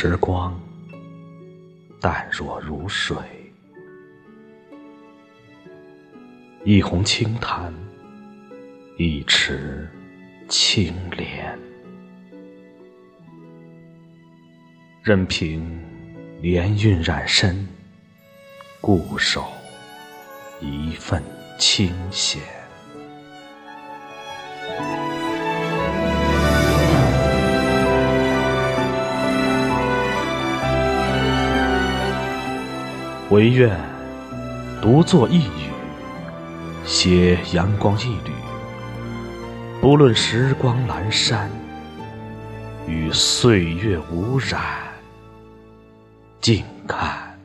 时光淡若如水，一泓清潭，一池清莲，任凭年韵染身，固守一份清闲。唯愿独坐一隅，携阳光一缕。不论时光阑珊，与岁月无染。静看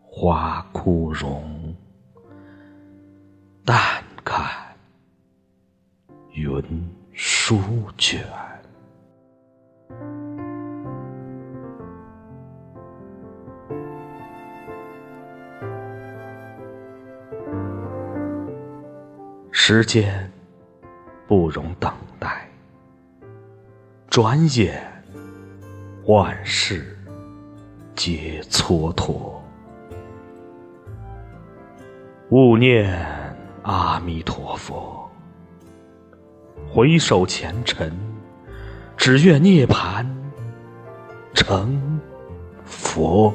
花枯荣，淡看云舒卷。时间不容等待，转眼万事皆蹉跎。勿念阿弥陀佛，回首前尘，只愿涅槃成佛。